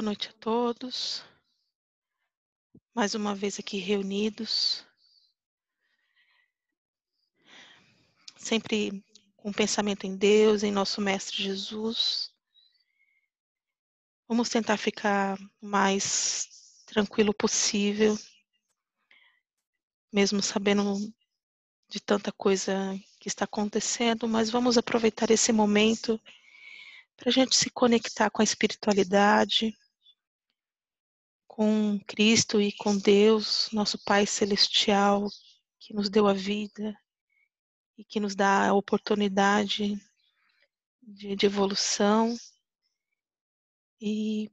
Boa noite a todos. Mais uma vez aqui reunidos. Sempre com pensamento em Deus, em nosso Mestre Jesus. Vamos tentar ficar o mais tranquilo possível, mesmo sabendo de tanta coisa que está acontecendo, mas vamos aproveitar esse momento para a gente se conectar com a espiritualidade, com Cristo e com Deus, nosso Pai Celestial, que nos deu a vida e que nos dá a oportunidade de, de evolução. E,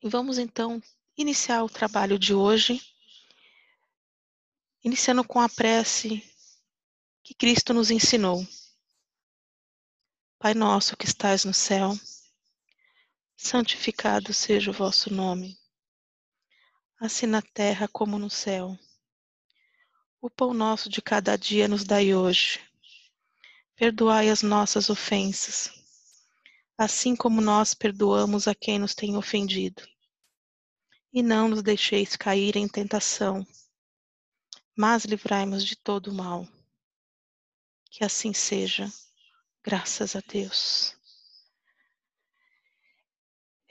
vamos então iniciar o trabalho de hoje, iniciando com a prece que Cristo nos ensinou. Pai nosso que estais no céu, santificado seja o vosso nome. Assim na terra como no céu. O pão nosso de cada dia nos dai hoje. Perdoai as nossas ofensas, assim como nós perdoamos a quem nos tem ofendido. E não nos deixeis cair em tentação, mas livrai-nos de todo o mal. Que assim seja Graças a Deus.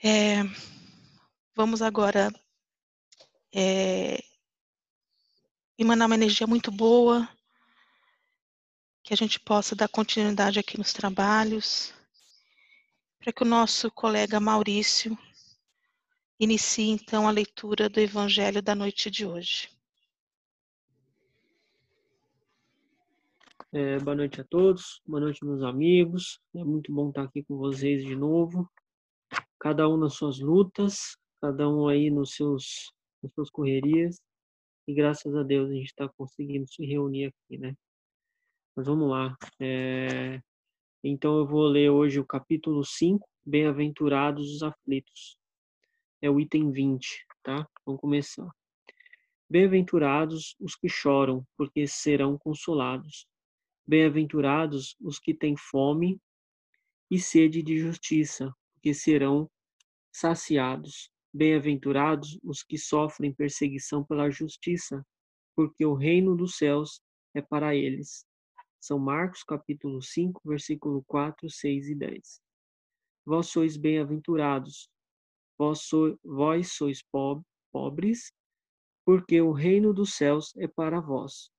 É, vamos agora é, emanar uma energia muito boa, que a gente possa dar continuidade aqui nos trabalhos, para que o nosso colega Maurício inicie então a leitura do Evangelho da noite de hoje. É, boa noite a todos, boa noite, meus amigos. É muito bom estar aqui com vocês de novo. Cada um nas suas lutas, cada um aí nos seus, nas suas correrias. E graças a Deus a gente está conseguindo se reunir aqui, né? Mas vamos lá. É... Então eu vou ler hoje o capítulo 5, Bem-aventurados os aflitos. É o item 20, tá? Vamos começar. Bem-aventurados os que choram, porque serão consolados. Bem-aventurados os que têm fome e sede de justiça, porque serão saciados. Bem-aventurados os que sofrem perseguição pela justiça, porque o reino dos céus é para eles. São Marcos capítulo 5, versículo 4, 6 e 10. Vós sois bem-aventurados, vós, so, vós sois pobres, porque o reino dos céus é para vós.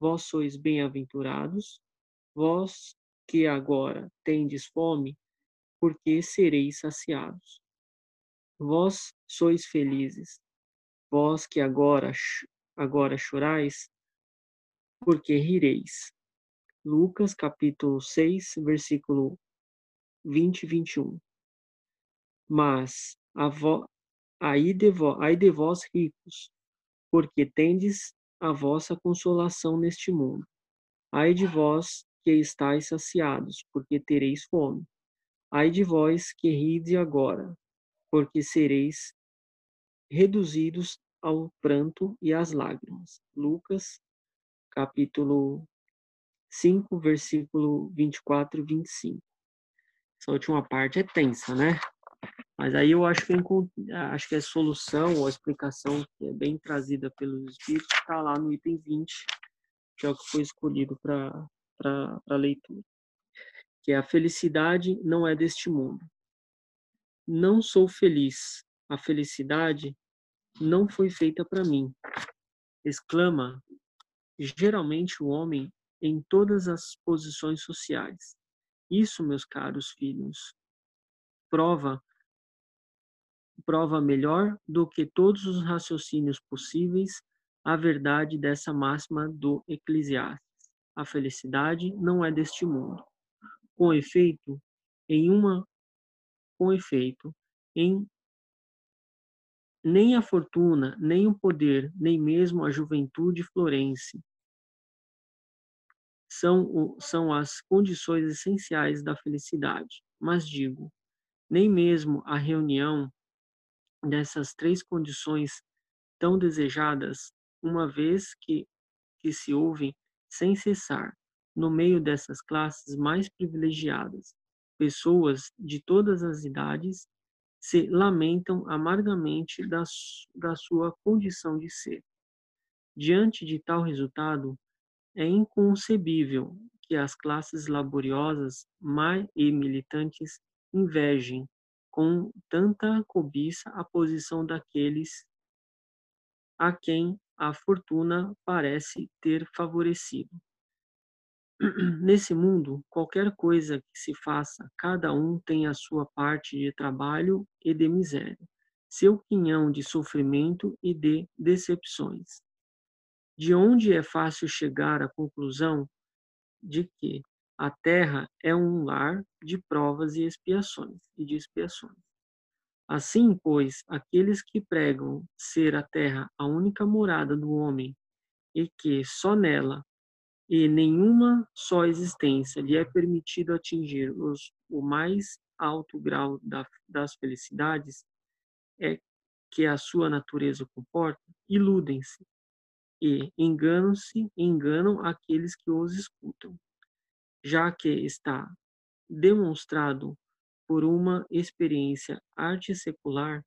Vós sois bem-aventurados, vós que agora tendes fome, porque sereis saciados. Vós sois felizes, vós que agora agora chorais, porque rireis. Lucas capítulo 6, versículo 20 e 21. Mas a vo, aí, de vo, aí de vós ricos, porque tendes a vossa consolação neste mundo. Ai de vós que estáis saciados, porque tereis fome. Ai de vós que ride agora, porque sereis reduzidos ao pranto e às lágrimas. Lucas, capítulo 5, versículo 24 e 25. Essa última parte é tensa, né? Mas aí eu acho que, acho que a solução ou a explicação que é bem trazida pelos espíritos está lá no item 20, que é o que foi escolhido para a leitura. Que é a felicidade não é deste mundo. Não sou feliz. A felicidade não foi feita para mim. Exclama geralmente o homem em todas as posições sociais. Isso, meus caros filhos, prova prova melhor do que todos os raciocínios possíveis a verdade dessa máxima do Eclesiastes. A felicidade não é deste mundo. Com efeito, em uma com efeito, em nem a fortuna, nem o poder, nem mesmo a juventude florense são, são as condições essenciais da felicidade. Mas digo, nem mesmo a reunião dessas três condições tão desejadas, uma vez que, que se ouvem sem cessar, no meio dessas classes mais privilegiadas, pessoas de todas as idades se lamentam amargamente da, da sua condição de ser. Diante de tal resultado, é inconcebível que as classes laboriosas e militantes invejem com tanta cobiça a posição daqueles a quem a fortuna parece ter favorecido. Nesse mundo, qualquer coisa que se faça, cada um tem a sua parte de trabalho e de miséria, seu quinhão de sofrimento e de decepções. De onde é fácil chegar à conclusão de que a terra é um lar de provas e expiações e de expiações. Assim, pois, aqueles que pregam ser a terra a única morada do homem e que só nela e nenhuma só existência lhe é permitido atingir os, o mais alto grau da, das felicidades é que a sua natureza comporta, iludem-se e enganam-se, enganam aqueles que os escutam, já que está demonstrado por uma experiência arte secular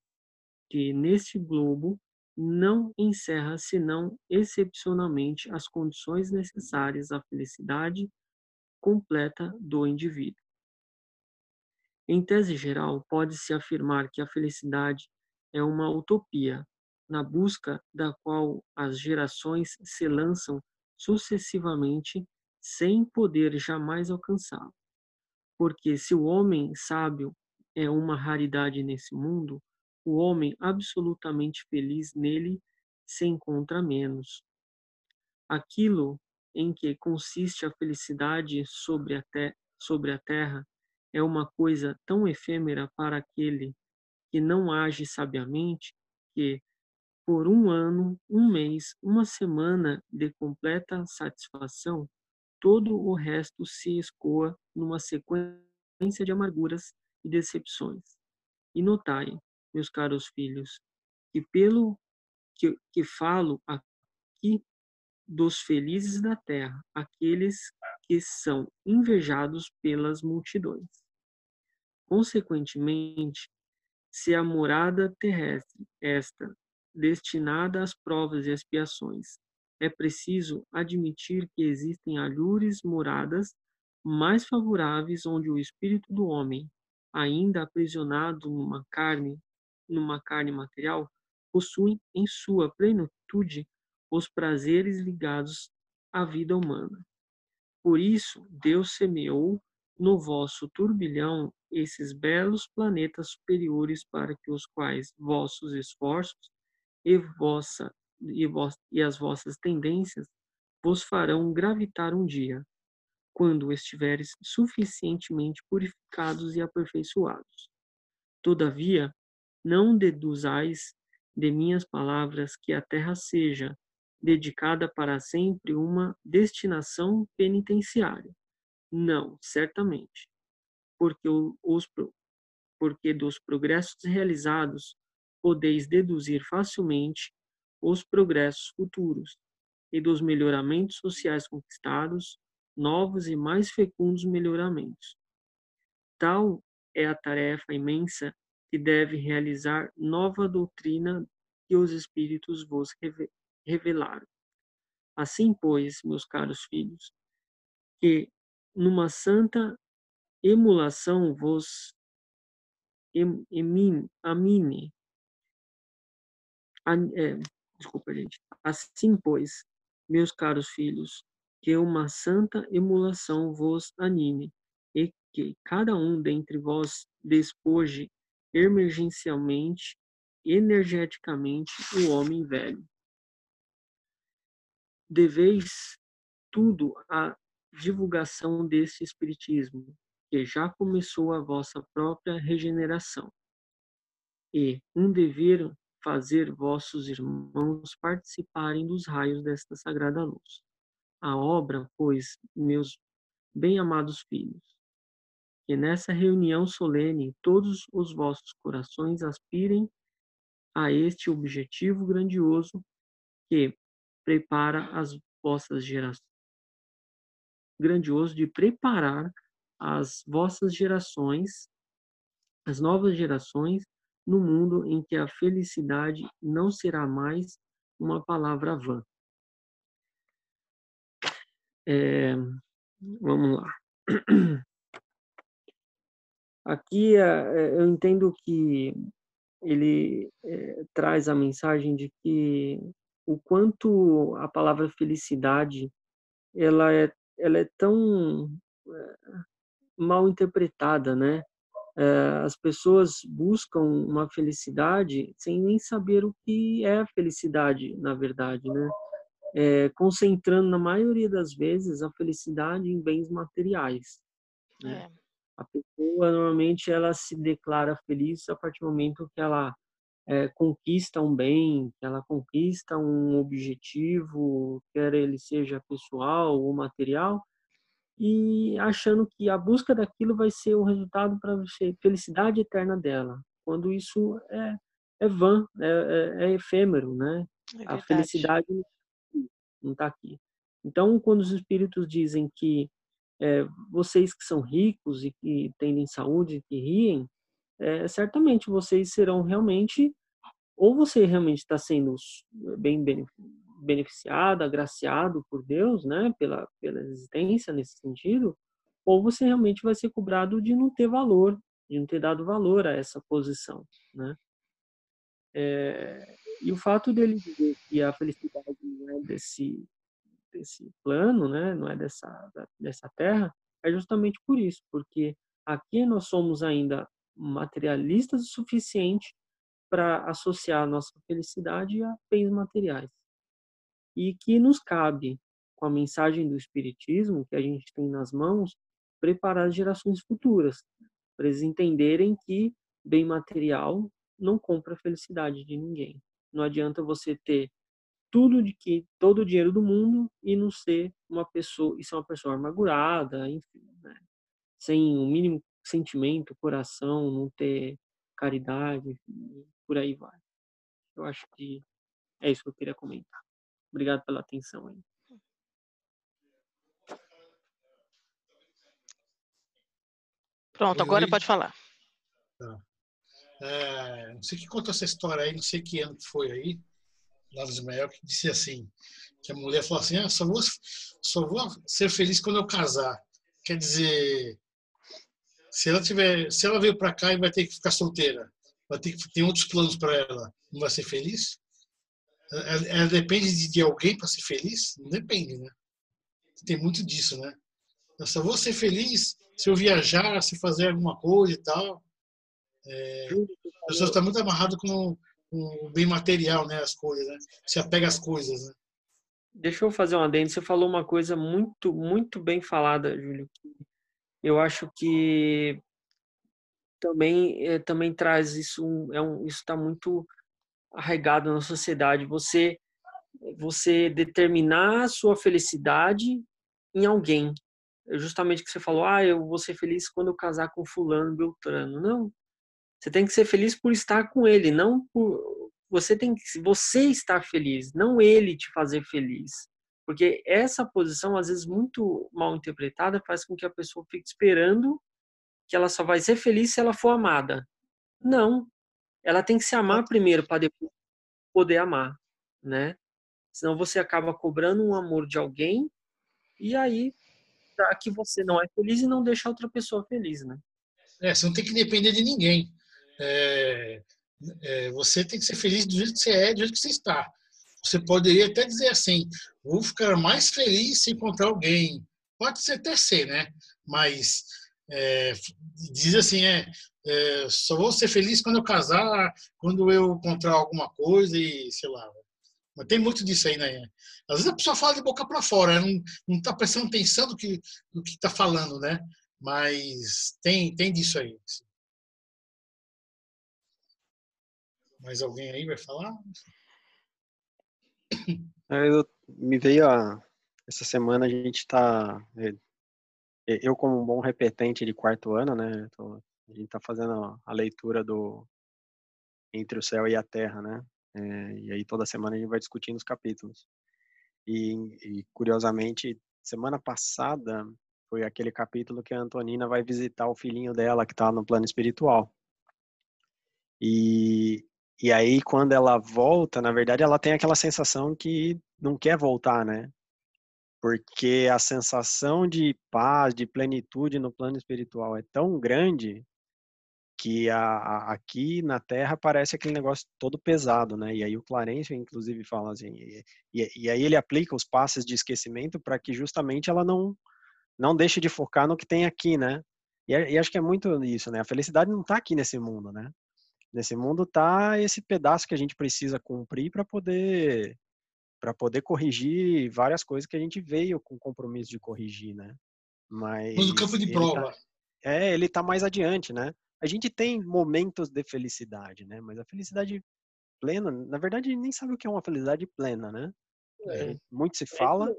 que neste globo não encerra senão excepcionalmente as condições necessárias à felicidade completa do indivíduo. Em tese geral, pode-se afirmar que a felicidade é uma utopia, na busca da qual as gerações se lançam sucessivamente sem poder jamais alcançá-la. Porque se o homem sábio é uma raridade nesse mundo, o homem absolutamente feliz nele se encontra menos. Aquilo em que consiste a felicidade sobre a, te sobre a terra é uma coisa tão efêmera para aquele que não age sabiamente que, por um ano, um mês, uma semana de completa satisfação, todo o resto se escoa numa sequência de amarguras e decepções. E notai, meus caros filhos, que pelo que, que falo aqui dos felizes da terra, aqueles que são invejados pelas multidões. Consequentemente, se a morada terrestre, esta, destinada às provas e expiações, é preciso admitir que existem alhures moradas mais favoráveis onde o espírito do homem, ainda aprisionado numa carne numa carne material, possuem em sua plenitude os prazeres ligados à vida humana. Por isso, Deus semeou no vosso turbilhão esses belos planetas superiores para que os quais vossos esforços e, vossa, e, vos, e as vossas tendências vos farão gravitar um dia, quando estiveres suficientemente purificados e aperfeiçoados. Todavia, não deduzais de minhas palavras que a terra seja dedicada para sempre uma destinação penitenciária. Não, certamente. Porque, os, porque dos progressos realizados podeis deduzir facilmente os progressos futuros, e dos melhoramentos sociais conquistados, novos e mais fecundos melhoramentos. Tal é a tarefa imensa que deve realizar nova doutrina que os Espíritos vos revelaram. Assim, pois, meus caros filhos, que numa santa emulação vos emine, amine, é, desculpa, gente. Assim, pois, meus caros filhos, que uma santa emulação vos anime, e que cada um dentre vós despoje emergencialmente, energeticamente o homem velho. Deveis tudo à divulgação desse espiritismo, que já começou a vossa própria regeneração. E um dever fazer vossos irmãos participarem dos raios desta sagrada luz. A obra, pois, meus bem-amados filhos, que nessa reunião solene todos os vossos corações aspirem a este objetivo grandioso que prepara as vossas gerações grandioso de preparar as vossas gerações, as novas gerações no mundo em que a felicidade não será mais uma palavra vã. É, vamos lá. Aqui é, eu entendo que ele é, traz a mensagem de que o quanto a palavra felicidade ela é, ela é tão é, mal interpretada, né? As pessoas buscam uma felicidade sem nem saber o que é felicidade, na verdade, né? É, concentrando na maioria das vezes a felicidade em bens materiais. Né? É. A pessoa normalmente ela se declara feliz a partir do momento que ela é, conquista um bem, que ela conquista um objetivo, quer ele seja pessoal ou material, e achando que a busca daquilo vai ser o resultado para você, felicidade eterna dela, quando isso é, é vã, é, é, é efêmero, né? É a felicidade não está aqui. Então, quando os espíritos dizem que é, vocês que são ricos e que têm saúde que riem, é, certamente vocês serão realmente, ou você realmente está sendo bem beneficiado, agraciado por Deus, né, pela, pela existência nesse sentido, ou você realmente vai ser cobrado de não ter valor, de não ter dado valor a essa posição, né. É, e o fato dele dizer que a felicidade não é desse, desse plano, né, não é dessa, dessa terra, é justamente por isso, porque aqui nós somos ainda materialistas o suficiente para associar a nossa felicidade a bens materiais. E que nos cabe, com a mensagem do Espiritismo que a gente tem nas mãos, preparar as gerações futuras, para eles entenderem que bem material não compra a felicidade de ninguém. Não adianta você ter tudo de que todo o dinheiro do mundo e não ser uma pessoa e ser uma pessoa amargurada, enfim, né? sem o mínimo sentimento, coração, não ter caridade, por aí vai. Eu acho que é isso que eu queria comentar. Obrigado pela atenção aí. Pronto, agora pode falar. Tá. É, não sei que contou essa história aí, não sei que ano que foi aí, lá no Ismael, que disse assim, que a mulher falou assim, ah, só, vou, só vou ser feliz quando eu casar. Quer dizer, se ela tiver, se ela veio para cá e vai ter que ficar solteira, vai ter que ter outros planos para ela, não vai ser feliz? Ela, ela depende de, de alguém para ser feliz? Não depende, né? Tem muito disso, né? Eu só vou ser feliz se eu viajar, se fazer alguma coisa e tal. É, a pessoa está muito amarrada com, bem material, né? As coisas, né? Se apega às coisas, né? Deixa eu fazer um adendo. Você falou uma coisa muito, muito bem falada, Júlio. Eu acho que também é, também traz isso é um isso está muito arraigado na sociedade. Você você determinar a sua felicidade em alguém. É justamente que você falou, ah, eu vou ser feliz quando eu casar com fulano, beltrano. Não. Você tem que ser feliz por estar com ele, não por você tem que você estar feliz, não ele te fazer feliz. Porque essa posição às vezes muito mal interpretada faz com que a pessoa fique esperando que ela só vai ser feliz se ela for amada. Não. Ela tem que se amar primeiro para depois poder amar, né? Senão você acaba cobrando um amor de alguém e aí que você não é feliz e não deixa outra pessoa feliz, né? É, você não tem que depender de ninguém. É, é, você tem que ser feliz do jeito que você é, do jeito que você está. Você poderia até dizer assim: vou ficar mais feliz se encontrar alguém. Pode ser até ser, né? Mas é, diz assim: é, é, só vou ser feliz quando eu casar, quando eu encontrar alguma coisa e sei lá. Mas tem muito disso aí, né? Às vezes a pessoa fala de boca para fora, não, não está prestando atenção no que no que está falando, né? Mas tem tem disso aí. Assim. Mais alguém aí vai falar? É, eu, me veio a. Essa semana a gente está. É, eu, como um bom repetente de quarto ano, né? Tô, a gente está fazendo a leitura do Entre o Céu e a Terra, né? É, e aí toda semana a gente vai discutindo os capítulos. E, e, curiosamente, semana passada foi aquele capítulo que a Antonina vai visitar o filhinho dela que está no plano espiritual. E, e aí, quando ela volta, na verdade, ela tem aquela sensação que não quer voltar, né? Porque a sensação de paz, de plenitude no plano espiritual é tão grande que a, a, aqui na Terra parece aquele negócio todo pesado, né? E aí o Clarence, inclusive, fala assim, e, e, e aí ele aplica os passes de esquecimento para que justamente ela não não deixe de focar no que tem aqui, né? E, e acho que é muito isso, né? A felicidade não está aqui nesse mundo, né? Nesse mundo tá esse pedaço que a gente precisa cumprir para poder para poder corrigir várias coisas que a gente veio com compromisso de corrigir, né? Mas no campo de ele prova. Tá, é, ele tá mais adiante, né? A gente tem momentos de felicidade, né? Mas a felicidade plena, na verdade, nem sabe o que é uma felicidade plena, né? É. Muito se fala.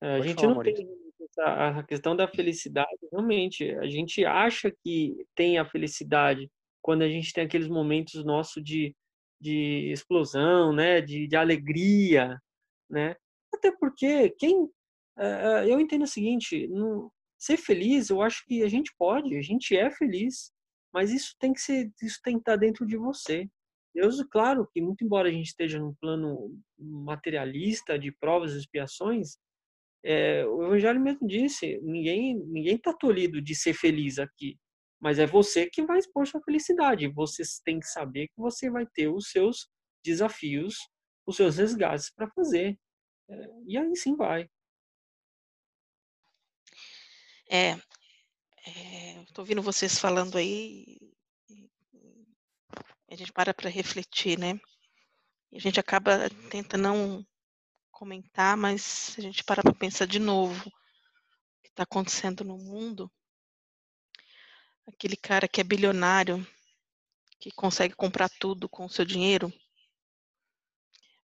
É, a gente falar, não Maurício. tem a questão da felicidade, realmente, a gente acha que tem a felicidade quando a gente tem aqueles momentos nossos de, de explosão, né, de, de alegria, né? Até porque quem uh, eu entendo o seguinte, não, ser feliz, eu acho que a gente pode, a gente é feliz, mas isso tem que ser, isso tem que estar dentro de você. Deus, claro que muito embora a gente esteja num plano materialista de provas e expiações, é, o Evangelho mesmo disse: ninguém ninguém está tolhido de ser feliz aqui, mas é você que vai expor sua felicidade. Você tem que saber que você vai ter os seus desafios, os seus resgates para fazer. É, e aí sim vai. É, é estou ouvindo vocês falando aí, a gente para para refletir, né? A gente acaba tentando não comentar, mas se a gente parar para pensar de novo o que está acontecendo no mundo, aquele cara que é bilionário, que consegue comprar tudo com o seu dinheiro,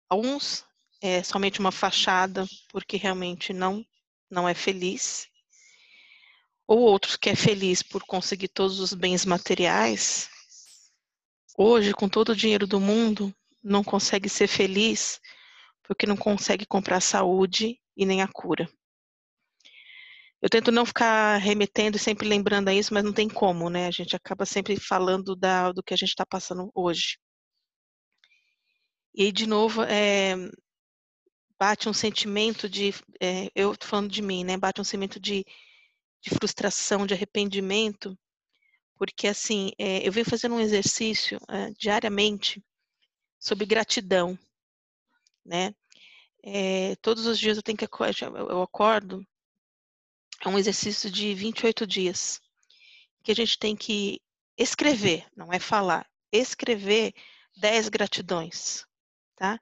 alguns é somente uma fachada, porque realmente não não é feliz, ou outros que é feliz por conseguir todos os bens materiais, hoje com todo o dinheiro do mundo não consegue ser feliz porque não consegue comprar a saúde e nem a cura. Eu tento não ficar remetendo e sempre lembrando a isso, mas não tem como, né? A gente acaba sempre falando da, do que a gente está passando hoje. E aí, de novo, é, bate um sentimento de. É, eu estou falando de mim, né? Bate um sentimento de, de frustração, de arrependimento, porque, assim, é, eu venho fazendo um exercício é, diariamente sobre gratidão né? É, todos os dias eu tenho que eu acordo, é um exercício de 28 dias, que a gente tem que escrever, não é falar, escrever 10 gratidões, tá?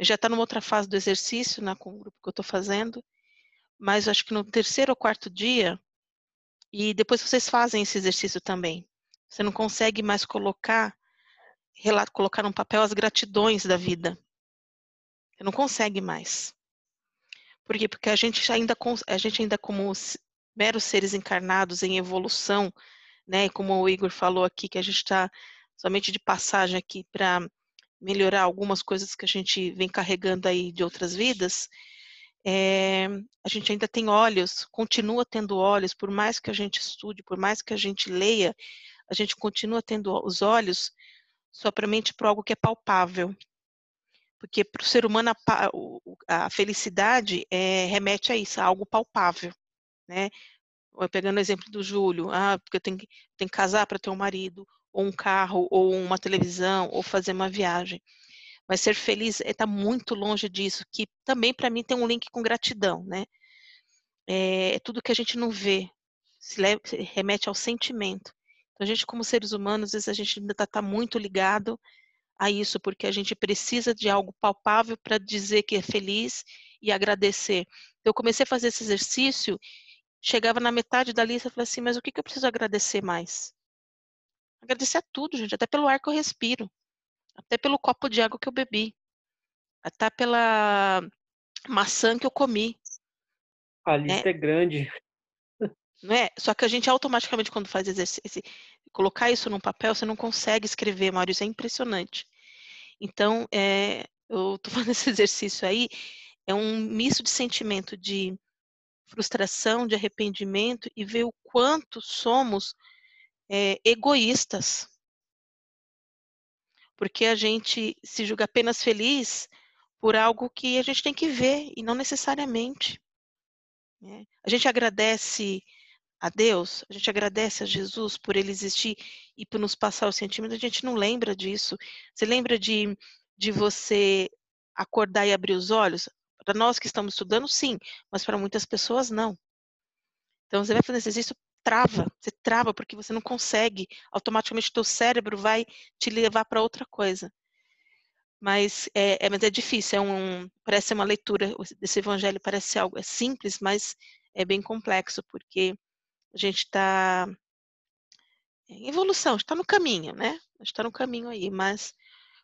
Já está numa outra fase do exercício, né, com o grupo que eu estou fazendo, mas acho que no terceiro ou quarto dia, e depois vocês fazem esse exercício também, você não consegue mais colocar, colocar num papel as gratidões da vida, você não consegue mais. Por quê? Porque a gente ainda, a gente ainda como meros seres encarnados em evolução, né? Como o Igor falou aqui, que a gente está somente de passagem aqui para melhorar algumas coisas que a gente vem carregando aí de outras vidas, é, a gente ainda tem olhos, continua tendo olhos, por mais que a gente estude, por mais que a gente leia, a gente continua tendo os olhos só para mente para algo que é palpável, porque para o ser humano a, a felicidade é, remete a isso, a algo palpável, né? Pegando o exemplo do Júlio, ah, porque tenho que casar para ter um marido, ou um carro, ou uma televisão, ou fazer uma viagem. Mas ser feliz está muito longe disso, que também para mim tem um link com gratidão, né? É, é tudo que a gente não vê, se, leva, se remete ao sentimento. Então, a gente, como seres humanos, às vezes a gente ainda está tá muito ligado a isso, porque a gente precisa de algo palpável para dizer que é feliz e agradecer. Eu comecei a fazer esse exercício, chegava na metade da lista e falei assim, mas o que, que eu preciso agradecer mais? Agradecer a tudo, gente, até pelo ar que eu respiro, até pelo copo de água que eu bebi, até pela maçã que eu comi. A né? lista é, é grande. Não é? Só que a gente automaticamente, quando faz exercício, colocar isso num papel, você não consegue escrever, Maurício, é impressionante. Então, é, eu estou fazendo esse exercício aí, é um misto de sentimento de frustração, de arrependimento e ver o quanto somos é, egoístas, porque a gente se julga apenas feliz por algo que a gente tem que ver e não necessariamente. Né? A gente agradece a Deus, a gente agradece a Jesus por ele existir e por nos passar o sentimento, a gente não lembra disso. Você lembra de, de você acordar e abrir os olhos? Para nós que estamos estudando, sim, mas para muitas pessoas, não. Então, você vai fazer exercício, trava, você trava porque você não consegue, automaticamente o teu cérebro vai te levar para outra coisa. Mas é, é, mas é difícil, é um, parece uma leitura desse evangelho, parece algo é simples, mas é bem complexo, porque a gente está em evolução, está no caminho, né? Está no caminho aí, mas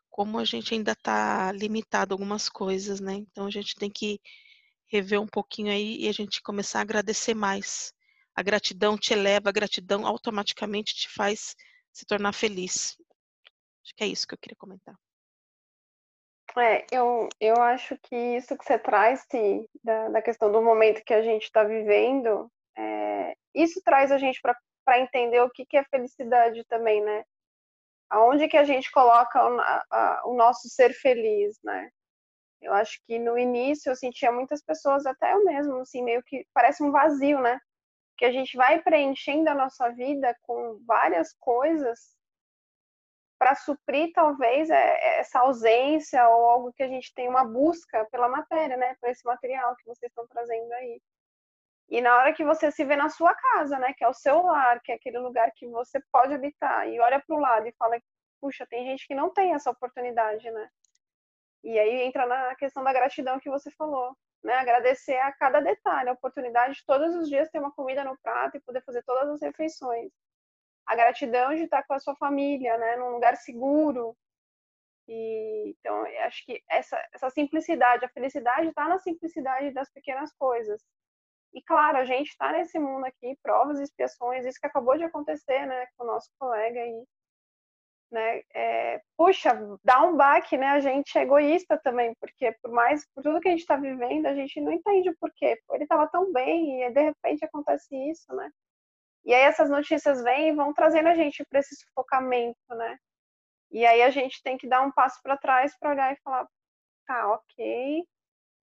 como a gente ainda está limitado a algumas coisas, né? Então a gente tem que rever um pouquinho aí e a gente começar a agradecer mais. A gratidão te eleva, a gratidão automaticamente te faz se tornar feliz. Acho que é isso que eu queria comentar. É, eu, eu acho que isso que você traz, sim, da, da questão do momento que a gente está vivendo, é, isso traz a gente para entender o que, que é felicidade também, né? Aonde que a gente coloca o, a, o nosso ser feliz, né? Eu acho que no início eu sentia muitas pessoas, até eu mesmo, assim, meio que parece um vazio, né? Que a gente vai preenchendo a nossa vida com várias coisas para suprir talvez é, é, essa ausência ou algo que a gente tem uma busca pela matéria, né, por esse material que vocês estão trazendo aí. E na hora que você se vê na sua casa, né, que é o seu lar, que é aquele lugar que você pode habitar, e olha para o lado e fala, puxa, tem gente que não tem essa oportunidade, né? E aí entra na questão da gratidão que você falou, né? Agradecer a cada detalhe, a oportunidade de todos os dias ter uma comida no prato e poder fazer todas as refeições a gratidão de estar com a sua família, né, num lugar seguro. E, então, acho que essa, essa simplicidade, a felicidade está na simplicidade das pequenas coisas. E, claro, a gente está nesse mundo aqui, provas e expiações, isso que acabou de acontecer, né, com o nosso colega aí. Né, é, puxa, dá um baque, né? A gente é egoísta também, porque por mais, por tudo que a gente está vivendo, a gente não entende o porquê. Ele estava tão bem e de repente acontece isso, né? E aí essas notícias vêm e vão trazendo a gente para esse sufocamento, né? E aí a gente tem que dar um passo para trás para olhar e falar, tá, ok,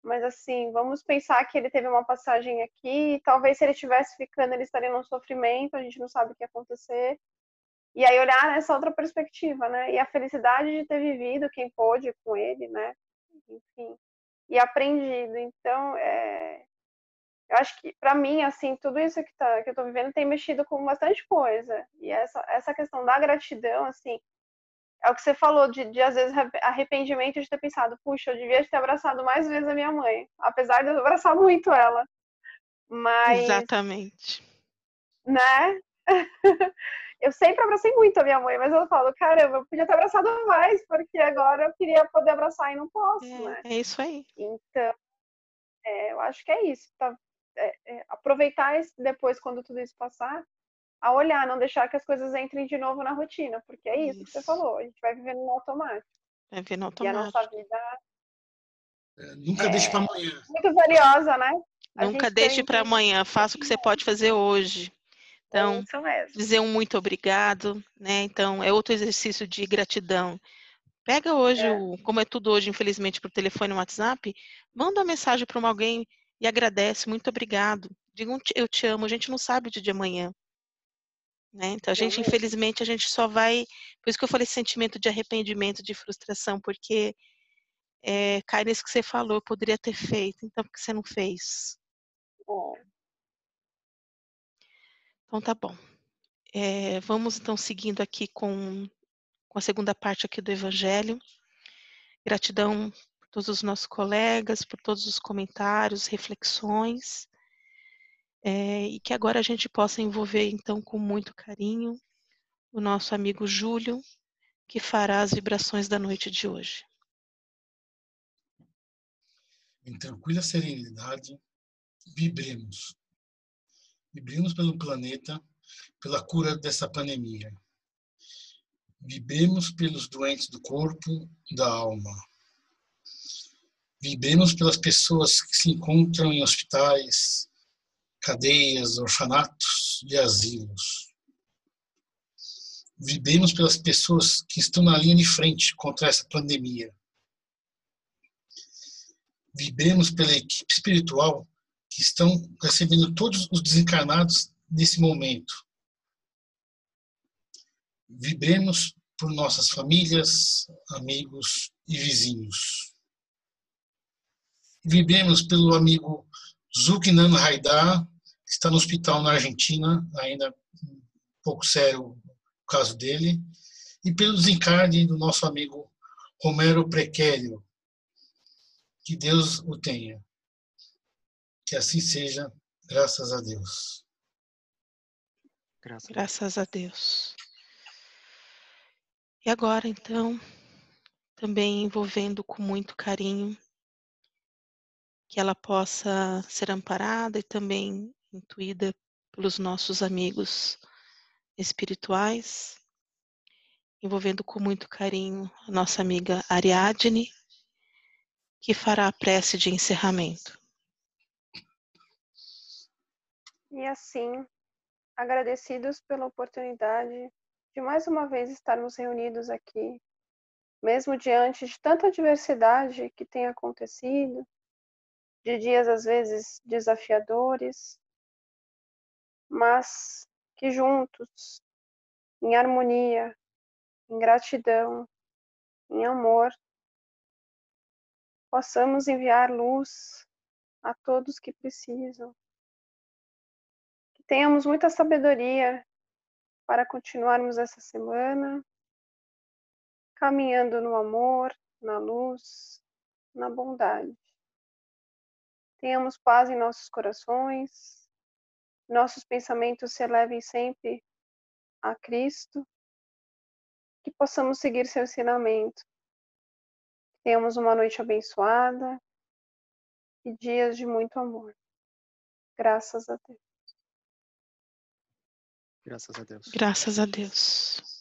mas assim, vamos pensar que ele teve uma passagem aqui, talvez se ele estivesse ficando, ele estaria num sofrimento, a gente não sabe o que ia acontecer. E aí olhar nessa outra perspectiva, né? E a felicidade de ter vivido quem pôde com ele, né? Enfim, e aprendido. Então, é, eu acho que para mim assim tudo isso que, tá, que eu estou vivendo tem mexido com bastante coisa e essa essa questão da gratidão assim é o que você falou de, de às vezes arrependimento de ter pensado puxa eu devia ter abraçado mais vezes a minha mãe apesar de eu abraçar muito ela mas exatamente né eu sempre abracei muito a minha mãe, mas eu falo, caramba, eu podia ter abraçado mais, porque agora eu queria poder abraçar e não posso, é, né? É isso aí. Então, é, eu acho que é isso. Tá, é, é, aproveitar esse, depois, quando tudo isso passar, a olhar, não deixar que as coisas entrem de novo na rotina, porque é isso, isso. que você falou, a gente vai vivendo no automático. Vai vivendo no automático. E a nossa vida. É, nunca deixe para amanhã. Muito valiosa, né? A nunca deixe para amanhã, faça o que você pode fazer hoje. Então, dizer um muito obrigado, né? Então, é outro exercício de gratidão. Pega hoje, é. O, como é tudo hoje, infelizmente, por telefone e WhatsApp, manda uma mensagem para alguém e agradece, muito obrigado. Diga um eu te amo, a gente não sabe o dia de amanhã. Né? Então, a gente, infelizmente, a gente só vai. Por isso que eu falei sentimento de arrependimento, de frustração, porque é, cai nisso que você falou, eu poderia ter feito, então por que você não fez? Então tá bom. É, vamos então seguindo aqui com, com a segunda parte aqui do Evangelho. Gratidão todos os nossos colegas, por todos os comentários, reflexões, é, e que agora a gente possa envolver, então, com muito carinho, o nosso amigo Júlio, que fará as vibrações da noite de hoje. Em tranquila serenidade, vibremos. Vibremos pelo planeta, pela cura dessa pandemia. Vibremos pelos doentes do corpo da alma Vivemos pelas pessoas que se encontram em hospitais, cadeias, orfanatos e asilos. Vivemos pelas pessoas que estão na linha de frente contra essa pandemia. Vivemos pela equipe espiritual que estão recebendo todos os desencarnados nesse momento. Vibremos por nossas famílias, amigos e vizinhos. Vibremos pelo amigo Zulkinan Haidar, está no hospital na Argentina, ainda um pouco sério o caso dele, e pelo desencarne do nosso amigo Romero Prequério. Que Deus o tenha. Que assim seja, graças a Deus. Graças, graças a Deus. E agora, então, também envolvendo com muito carinho que ela possa ser amparada e também intuída pelos nossos amigos espirituais, envolvendo com muito carinho a nossa amiga Ariadne, que fará a prece de encerramento. E assim, agradecidos pela oportunidade de mais uma vez estarmos reunidos aqui, mesmo diante de tanta diversidade que tem acontecido, de dias às vezes desafiadores, mas que juntos, em harmonia, em gratidão, em amor, possamos enviar luz a todos que precisam. Que tenhamos muita sabedoria para continuarmos essa semana caminhando no amor, na luz, na bondade. Tenhamos paz em nossos corações, nossos pensamentos se elevem sempre a Cristo, que possamos seguir seu ensinamento. Tenhamos uma noite abençoada e dias de muito amor. Graças a Deus. Graças a Deus. Graças a Deus.